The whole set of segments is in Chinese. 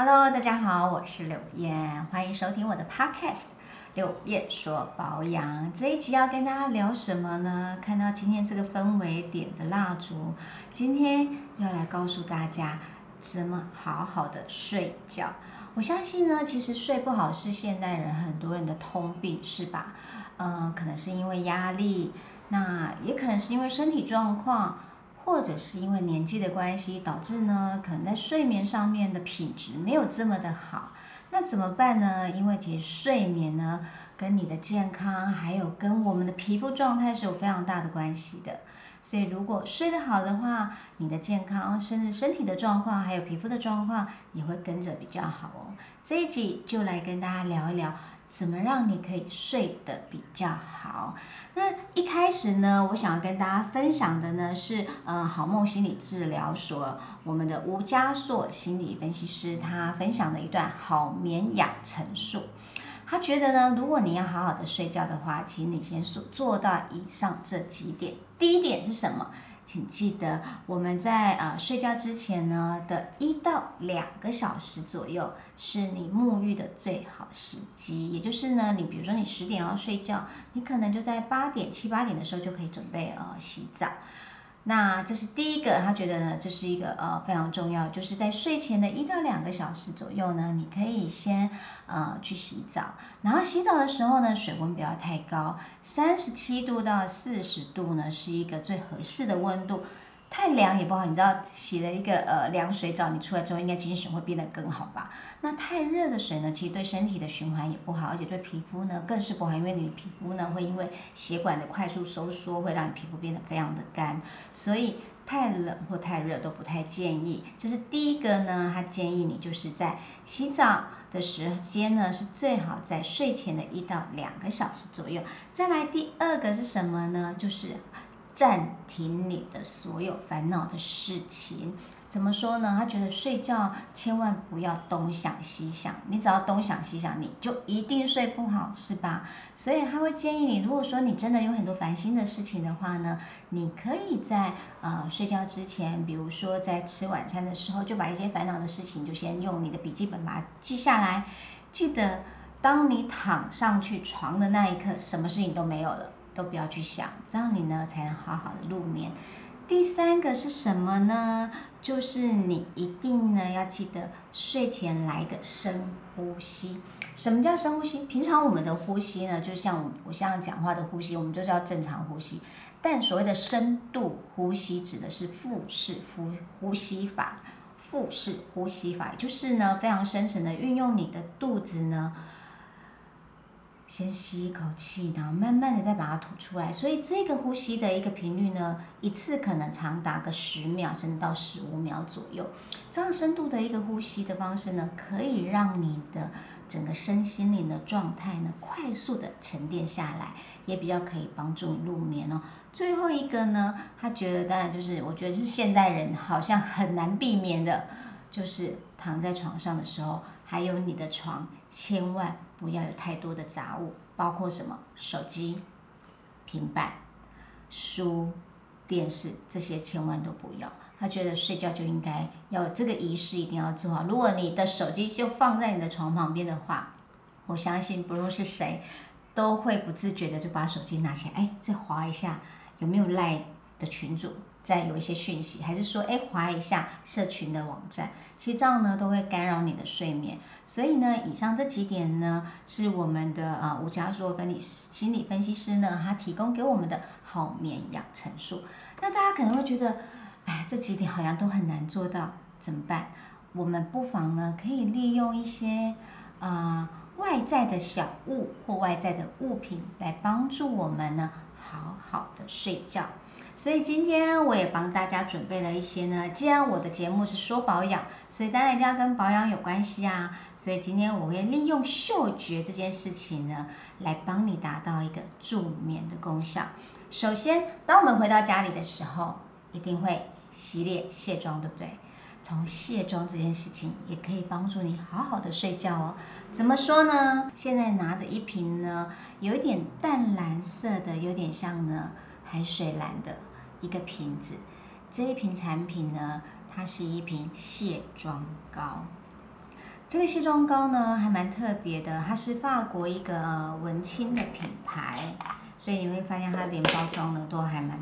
Hello，大家好，我是柳燕，欢迎收听我的 Podcast。柳燕说保养这一集要跟大家聊什么呢？看到今天这个氛围，点着蜡烛，今天要来告诉大家怎么好好的睡觉。我相信呢，其实睡不好是现代人很多人的通病，是吧？嗯，可能是因为压力，那也可能是因为身体状况。或者是因为年纪的关系，导致呢，可能在睡眠上面的品质没有这么的好。那怎么办呢？因为其实睡眠呢，跟你的健康，还有跟我们的皮肤状态是有非常大的关系的。所以如果睡得好的话，你的健康，甚至身体的状况，还有皮肤的状况，也会跟着比较好哦。这一集就来跟大家聊一聊。怎么让你可以睡得比较好？那一开始呢，我想要跟大家分享的呢是，呃，好梦心理治疗所我们的吴家硕心理分析师他分享的一段好眠养成术。他觉得呢，如果你要好好的睡觉的话，请你先做做到以上这几点。第一点是什么？请记得，我们在呃睡觉之前呢的一到两个小时左右，是你沐浴的最好时机。也就是呢，你比如说你十点要睡觉，你可能就在八点七八点的时候就可以准备呃洗澡。那这是第一个，他觉得呢，这是一个呃非常重要，就是在睡前的一到两个小时左右呢，你可以先呃去洗澡，然后洗澡的时候呢，水温不要太高，三十七度到四十度呢是一个最合适的温度。太凉也不好，你知道洗了一个呃凉水澡，你出来之后应该精神会变得更好吧？那太热的水呢，其实对身体的循环也不好，而且对皮肤呢更是不好，因为你皮肤呢会因为血管的快速收缩，会让你皮肤变得非常的干，所以太冷或太热都不太建议。这是第一个呢，他建议你就是在洗澡的时间呢是最好在睡前的一到两个小时左右。再来第二个是什么呢？就是。暂停你的所有烦恼的事情，怎么说呢？他觉得睡觉千万不要东想西想，你只要东想西想，你就一定睡不好，是吧？所以他会建议你，如果说你真的有很多烦心的事情的话呢，你可以在呃睡觉之前，比如说在吃晚餐的时候，就把一些烦恼的事情就先用你的笔记本把它记下来。记得，当你躺上去床的那一刻，什么事情都没有了。都不要去想，这样你呢才能好好的入眠。第三个是什么呢？就是你一定呢要记得睡前来一个深呼吸。什么叫深呼吸？平常我们的呼吸呢，就像我像讲话的呼吸，我们就叫正常呼吸。但所谓的深度呼吸，指的是腹式呼呼吸法。腹式呼吸法就是呢非常深层的运用你的肚子呢。先吸一口气，然后慢慢的再把它吐出来。所以这个呼吸的一个频率呢，一次可能长达个十秒，甚至到十五秒左右。这样深度的一个呼吸的方式呢，可以让你的整个身心灵的状态呢，快速的沉淀下来，也比较可以帮助你入眠哦。最后一个呢，他觉得当然就是，我觉得是现代人好像很难避免的，就是躺在床上的时候，还有你的床，千万。不要有太多的杂物，包括什么手机、平板、书、电视这些，千万都不要。他觉得睡觉就应该要这个仪式一定要做好。如果你的手机就放在你的床旁边的话，我相信不论是谁，都会不自觉的就把手机拿起来，哎，再划一下有没有赖的群主。在有一些讯息，还是说，哎，划一下社群的网站，其实这样呢都会干扰你的睡眠。所以呢，以上这几点呢，是我们的啊吴家硕分理心理分析师呢，他提供给我们的好眠养成术。那大家可能会觉得，哎，这几点好像都很难做到，怎么办？我们不妨呢，可以利用一些啊外在的小物或外在的物品来帮助我们呢，好好的睡觉。所以今天我也帮大家准备了一些呢。既然我的节目是说保养，所以当然一定要跟保养有关系啊。所以今天我会利用嗅觉这件事情呢，来帮你达到一个助眠的功效。首先，当我们回到家里的时候，一定会洗脸卸妆，对不对？从卸妆这件事情也可以帮助你好好的睡觉哦。怎么说呢？现在拿的一瓶呢，有一点淡蓝色的，有点像呢海水蓝的。一个瓶子，这一瓶产品呢，它是一瓶卸妆膏。这个卸妆膏呢还蛮特别的，它是法国一个文青的品牌，所以你会发现它连包装呢都还蛮，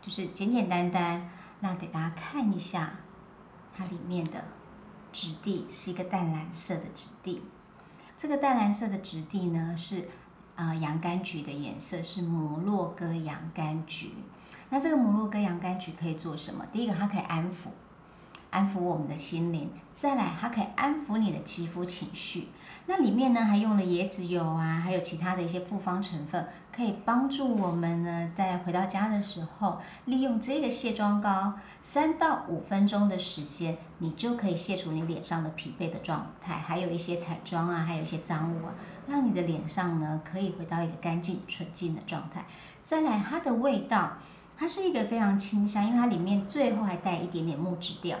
就是简简单单。那给大家看一下它里面的质地，是一个淡蓝色的质地。这个淡蓝色的质地呢是啊洋甘菊的颜色，是摩洛哥洋甘菊。那这个摩洛哥洋甘菊可以做什么？第一个，它可以安抚。安抚我们的心灵，再来它可以安抚你的肌肤情绪。那里面呢还用了椰子油啊，还有其他的一些复方成分，可以帮助我们呢在回到家的时候，利用这个卸妆膏，三到五分钟的时间，你就可以卸除你脸上的疲惫的状态，还有一些彩妆啊，还有一些脏污啊，让你的脸上呢可以回到一个干净纯净的状态。再来它的味道，它是一个非常清香，因为它里面最后还带一点点木质调。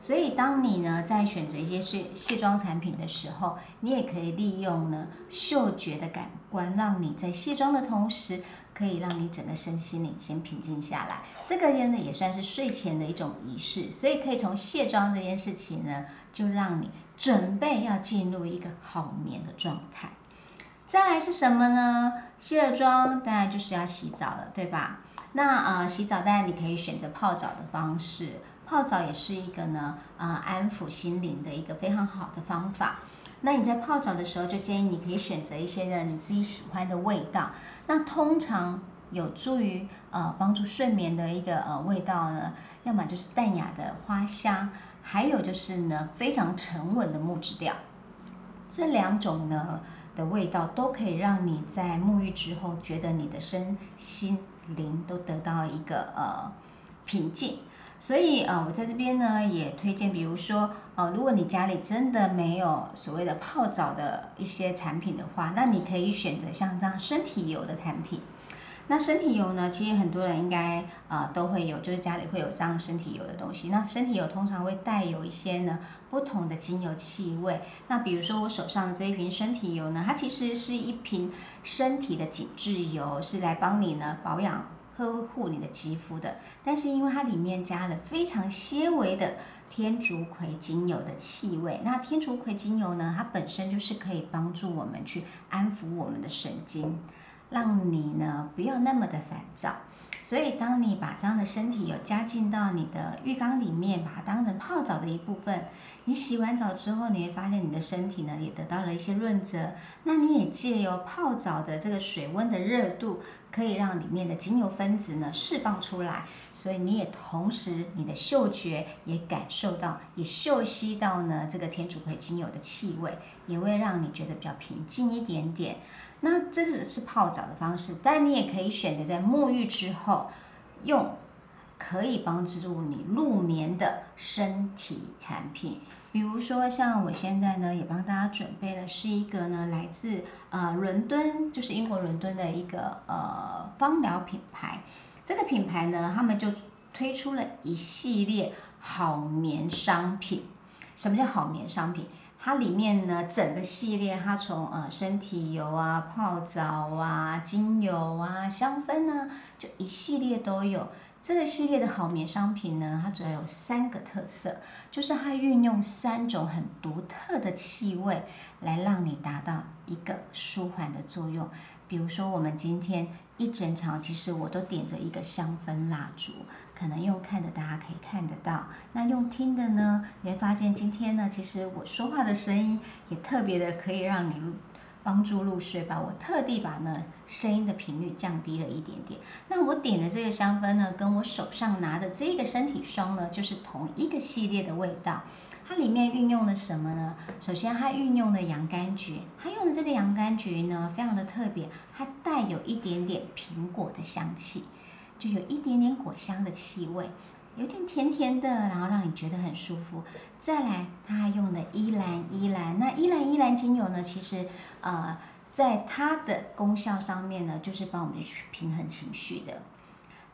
所以，当你呢在选择一些卸卸妆产品的时候，你也可以利用呢嗅觉的感官，让你在卸妆的同时，可以让你整个身心灵先平静下来。这个呢也算是睡前的一种仪式，所以可以从卸妆这件事情呢，就让你准备要进入一个好眠的状态。再来是什么呢？卸了妆，当然就是要洗澡了，对吧？那呃，洗澡当然你可以选择泡澡的方式。泡澡也是一个呢，呃，安抚心灵的一个非常好的方法。那你在泡澡的时候，就建议你可以选择一些呢你自己喜欢的味道。那通常有助于呃帮助睡眠的一个呃味道呢，要么就是淡雅的花香，还有就是呢非常沉稳的木质调。这两种呢的味道都可以让你在沐浴之后，觉得你的身心灵都得到一个呃平静。所以呃，我在这边呢也推荐，比如说呃，如果你家里真的没有所谓的泡澡的一些产品的话，那你可以选择像这样身体油的产品。那身体油呢，其实很多人应该啊都会有，就是家里会有这样身体油的东西。那身体油通常会带有一些呢不同的精油气味。那比如说我手上的这一瓶身体油呢，它其实是一瓶身体的紧致油，是来帮你呢保养。呵护你的肌肤的，但是因为它里面加了非常纤维的天竺葵精油的气味，那天竺葵精油呢，它本身就是可以帮助我们去安抚我们的神经，让你呢不要那么的烦躁。所以，当你把这样的身体有加进到你的浴缸里面，把它当成泡澡的一部分，你洗完澡之后，你会发现你的身体呢也得到了一些润泽。那你也借由泡澡的这个水温的热度，可以让里面的精油分子呢释放出来，所以你也同时你的嗅觉也感受到，也嗅吸到呢这个天竺葵精油的气味，也会让你觉得比较平静一点点。那这个是泡澡的方式，但你也可以选择在沐浴之后用，可以帮助你入眠的身体产品。比如说，像我现在呢，也帮大家准备的是一个呢，来自呃伦敦，就是英国伦敦的一个呃芳疗品牌。这个品牌呢，他们就推出了一系列好眠商品。什么叫好眠商品？它里面呢，整个系列，它从呃身体油啊、泡澡啊、精油啊、香氛啊，就一系列都有。这个系列的好眠商品呢，它主要有三个特色，就是它运用三种很独特的气味，来让你达到一个舒缓的作用。比如说，我们今天一整场，其实我都点着一个香氛蜡烛。可能用看的大家可以看得到，那用听的呢，你会发现今天呢，其实我说话的声音也特别的可以让你帮助入睡吧。我特地把呢声音的频率降低了一点点。那我点的这个香氛呢，跟我手上拿的这个身体霜呢，就是同一个系列的味道。它里面运用了什么呢？首先，它运用的洋甘菊，它用的这个洋甘菊呢，非常的特别，它带有一点点苹果的香气。就有一点点果香的气味，有点甜甜的，然后让你觉得很舒服。再来，它还用的依兰依兰，那依兰依兰精油呢，其实呃，在它的功效上面呢，就是帮我们去平衡情绪的。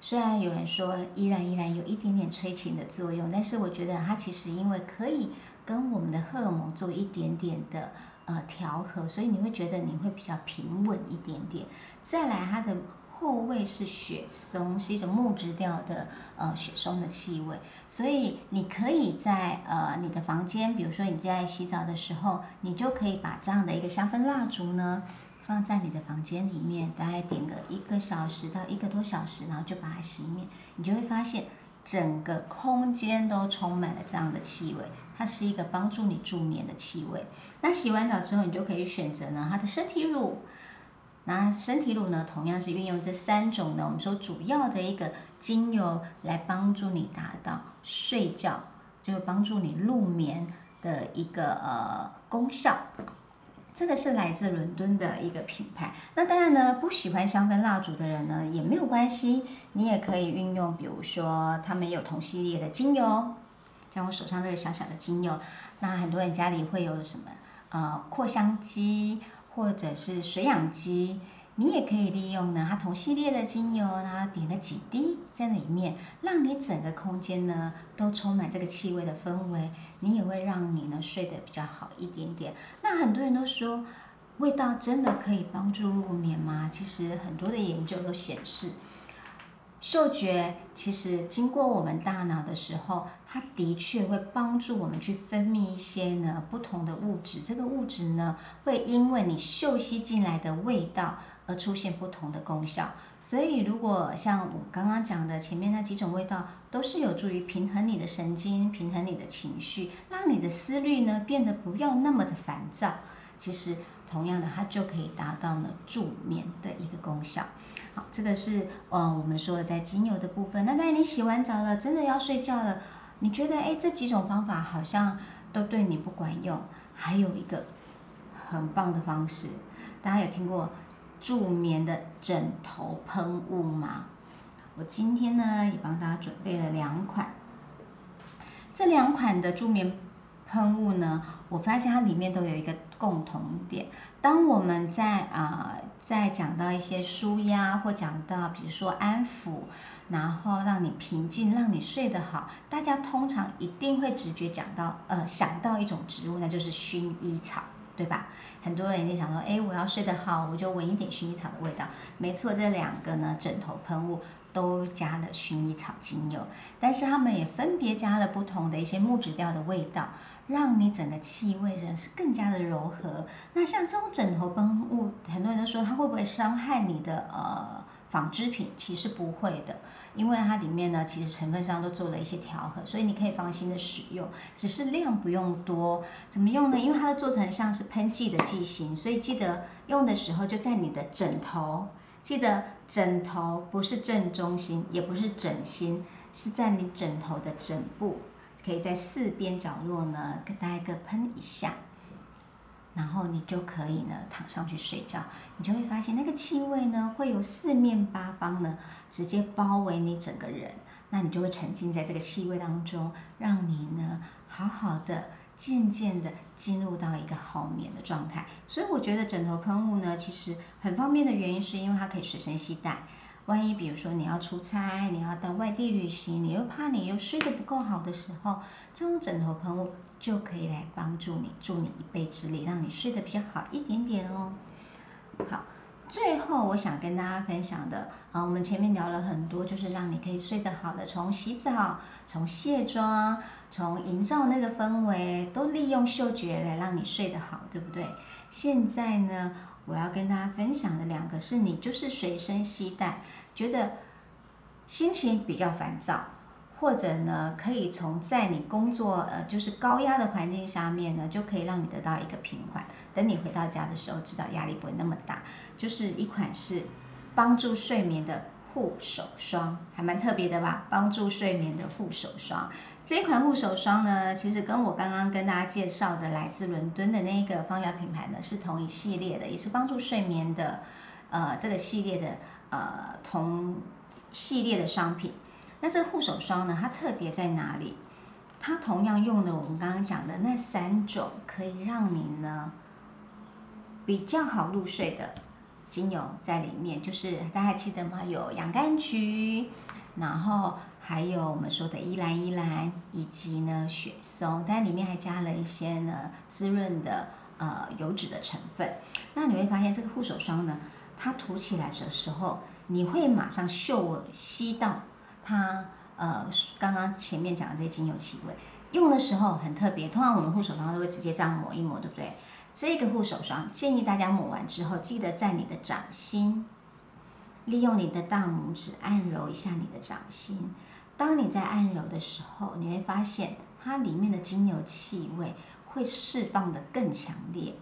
虽然有人说依然依然有一点点催情的作用，但是我觉得它其实因为可以跟我们的荷尔蒙做一点点的呃调和，所以你会觉得你会比较平稳一点点。再来，它的后味是雪松，是一种木质调的呃雪松的气味。所以你可以在呃你的房间，比如说你在洗澡的时候，你就可以把这样的一个香氛蜡烛呢放在你的房间里面，大概点个一个小时到一个多小时，然后就把它熄灭，你就会发现整个空间都充满了这样的气味。它是一个帮助你助眠的气味。那洗完澡之后，你就可以选择呢它的身体乳。那身体乳呢，同样是运用这三种呢，我们说主要的一个精油来帮助你达到睡觉，就是帮助你入眠的一个呃功效。这个是来自伦敦的一个品牌。那当然呢，不喜欢香氛蜡烛的人呢也没有关系，你也可以运用，比如说他们有同系列的精油。像我手上这个小小的精油，那很多人家里会有什么呃扩香机或者是水养机，你也可以利用呢它同系列的精油，然后点个几滴在里面，让你整个空间呢都充满这个气味的氛围，你也会让你呢睡得比较好一点点。那很多人都说，味道真的可以帮助入眠吗？其实很多的研究都显示。嗅觉其实经过我们大脑的时候，它的确会帮助我们去分泌一些呢不同的物质。这个物质呢，会因为你嗅吸进来的味道而出现不同的功效。所以，如果像我刚刚讲的前面那几种味道，都是有助于平衡你的神经、平衡你的情绪，让你的思虑呢变得不要那么的烦躁。其实，同样的，它就可以达到呢助眠的一个功效。好，这个是嗯，我们说的在精油的部分。那当然，你洗完澡了，真的要睡觉了，你觉得哎，这几种方法好像都对你不管用。还有一个很棒的方式，大家有听过助眠的枕头喷雾吗？我今天呢也帮大家准备了两款，这两款的助眠。喷雾呢，我发现它里面都有一个共同点。当我们在啊在讲到一些舒压或讲到比如说安抚，然后让你平静，让你睡得好，大家通常一定会直觉讲到呃想到一种植物，那就是薰衣草，对吧？很多人就想说，哎，我要睡得好，我就闻一点薰衣草的味道。没错，这两个呢枕头喷雾。都加了薰衣草精油，但是他们也分别加了不同的一些木质调的味道，让你整个气味呢是更加的柔和。那像这种枕头喷雾，很多人都说它会不会伤害你的呃纺织品？其实不会的，因为它里面呢其实成分上都做了一些调和，所以你可以放心的使用，只是量不用多。怎么用呢？因为它的做成像是喷剂的剂型，所以记得用的时候就在你的枕头。记得枕头不是正中心，也不是枕心，是在你枕头的枕部，可以在四边角落呢，给大家一个喷一下，然后你就可以呢躺上去睡觉，你就会发现那个气味呢会有四面八方呢直接包围你整个人，那你就会沉浸在这个气味当中，让你呢好好的。渐渐的进入到一个好眠的状态，所以我觉得枕头喷雾呢，其实很方便的原因是因为它可以随身携带。万一比如说你要出差，你要到外地旅行，你又怕你又睡得不够好的时候，这种枕头喷雾就可以来帮助你，助你一臂之力，让你睡得比较好一点点哦。最后，我想跟大家分享的，啊，我们前面聊了很多，就是让你可以睡得好的，从洗澡、从卸妆、从营造那个氛围，都利用嗅觉来让你睡得好，对不对？现在呢，我要跟大家分享的两个是你就是随身携带，觉得心情比较烦躁。或者呢，可以从在你工作呃就是高压的环境下面呢，就可以让你得到一个平缓。等你回到家的时候，至少压力不会那么大。就是一款是帮助睡眠的护手霜，还蛮特别的吧？帮助睡眠的护手霜。这一款护手霜呢，其实跟我刚刚跟大家介绍的来自伦敦的那个芳疗品牌呢是同一系列的，也是帮助睡眠的呃这个系列的呃同系列的商品。那这个护手霜呢？它特别在哪里？它同样用的我们刚刚讲的那三种，可以让你呢比较好入睡的精油在里面。就是大家还记得吗？有洋甘菊，然后还有我们说的依兰依兰，以及呢雪松，但里面还加了一些呢滋润的呃油脂的成分。那你会发现这个护手霜呢，它涂起来的时候。你会马上嗅吸到它呃刚刚前面讲的这些精油气味。用的时候很特别，通常我们护手霜都会直接这样抹一抹，对不对？这个护手霜建议大家抹完之后，记得在你的掌心，利用你的大拇指按揉一下你的掌心。当你在按揉的时候，你会发现它里面的精油气味会释放的更强烈。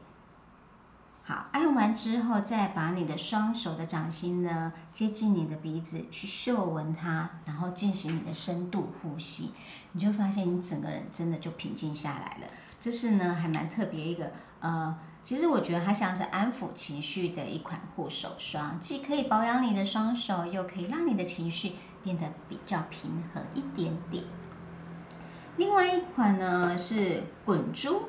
好，按完之后，再把你的双手的掌心呢接近你的鼻子去嗅闻它，然后进行你的深度呼吸，你就发现你整个人真的就平静下来了。这是呢还蛮特别一个呃，其实我觉得它像是安抚情绪的一款护手霜，既可以保养你的双手，又可以让你的情绪变得比较平和一点点。另外一款呢是滚珠。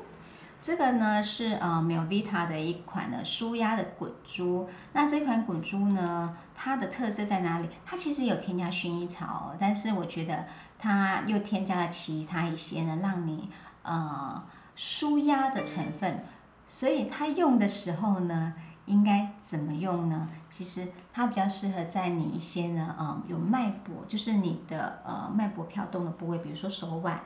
这个呢是呃 Melvita 的一款呢舒压的滚珠。那这款滚珠呢，它的特色在哪里？它其实有添加薰衣草，但是我觉得它又添加了其他一些呢，让你呃舒压的成分。所以它用的时候呢，应该怎么用呢？其实它比较适合在你一些呢，嗯，有脉搏，就是你的呃脉搏跳动的部位，比如说手腕，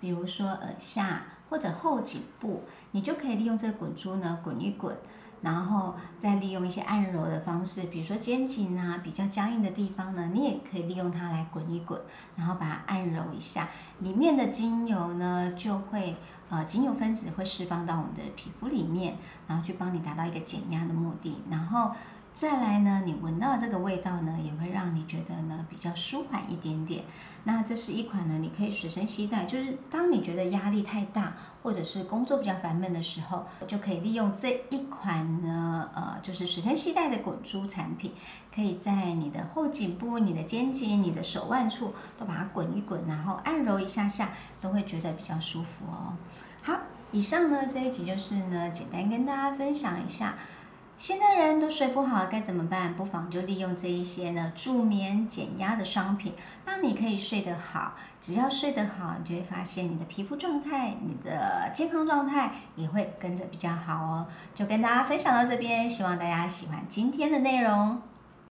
比如说耳下。或者后颈部，你就可以利用这个滚珠呢滚一滚，然后再利用一些按揉的方式，比如说肩颈啊比较僵硬的地方呢，你也可以利用它来滚一滚，然后把它按揉一下，里面的精油呢就会呃精油分子会释放到我们的皮肤里面，然后去帮你达到一个减压的目的，然后。再来呢，你闻到这个味道呢，也会让你觉得呢比较舒缓一点点。那这是一款呢，你可以随身携带，就是当你觉得压力太大，或者是工作比较烦闷的时候，就可以利用这一款呢，呃，就是随身携带的滚珠产品，可以在你的后颈部、你的肩颈、你的手腕处都把它滚一滚，然后按揉一下下，都会觉得比较舒服哦。好，以上呢这一集就是呢，简单跟大家分享一下。现代人都睡不好，该怎么办？不妨就利用这一些呢助眠减压的商品，让你可以睡得好。只要睡得好，你就会发现你的皮肤状态、你的健康状态也会跟着比较好哦。就跟大家分享到这边，希望大家喜欢今天的内容。